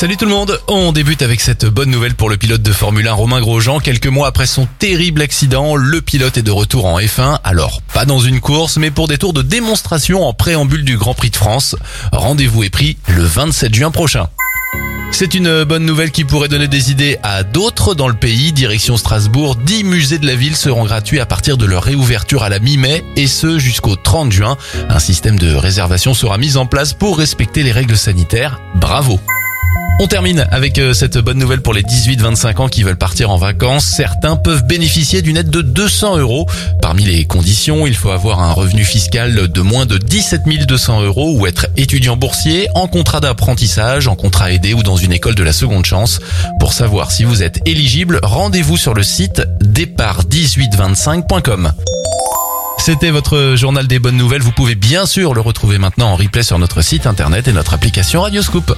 Salut tout le monde, on débute avec cette bonne nouvelle pour le pilote de Formule 1 Romain Grosjean. Quelques mois après son terrible accident, le pilote est de retour en F1. Alors, pas dans une course, mais pour des tours de démonstration en préambule du Grand Prix de France. Rendez-vous est pris le 27 juin prochain. C'est une bonne nouvelle qui pourrait donner des idées à d'autres dans le pays. Direction Strasbourg, 10 musées de la ville seront gratuits à partir de leur réouverture à la mi-mai et ce jusqu'au 30 juin. Un système de réservation sera mis en place pour respecter les règles sanitaires. Bravo on termine avec euh, cette bonne nouvelle pour les 18-25 ans qui veulent partir en vacances. Certains peuvent bénéficier d'une aide de 200 euros. Parmi les conditions, il faut avoir un revenu fiscal de moins de 17 200 euros ou être étudiant boursier, en contrat d'apprentissage, en contrat aidé ou dans une école de la seconde chance. Pour savoir si vous êtes éligible, rendez-vous sur le site départ1825.com. C'était votre journal des bonnes nouvelles. Vous pouvez bien sûr le retrouver maintenant en replay sur notre site internet et notre application Radioscoop.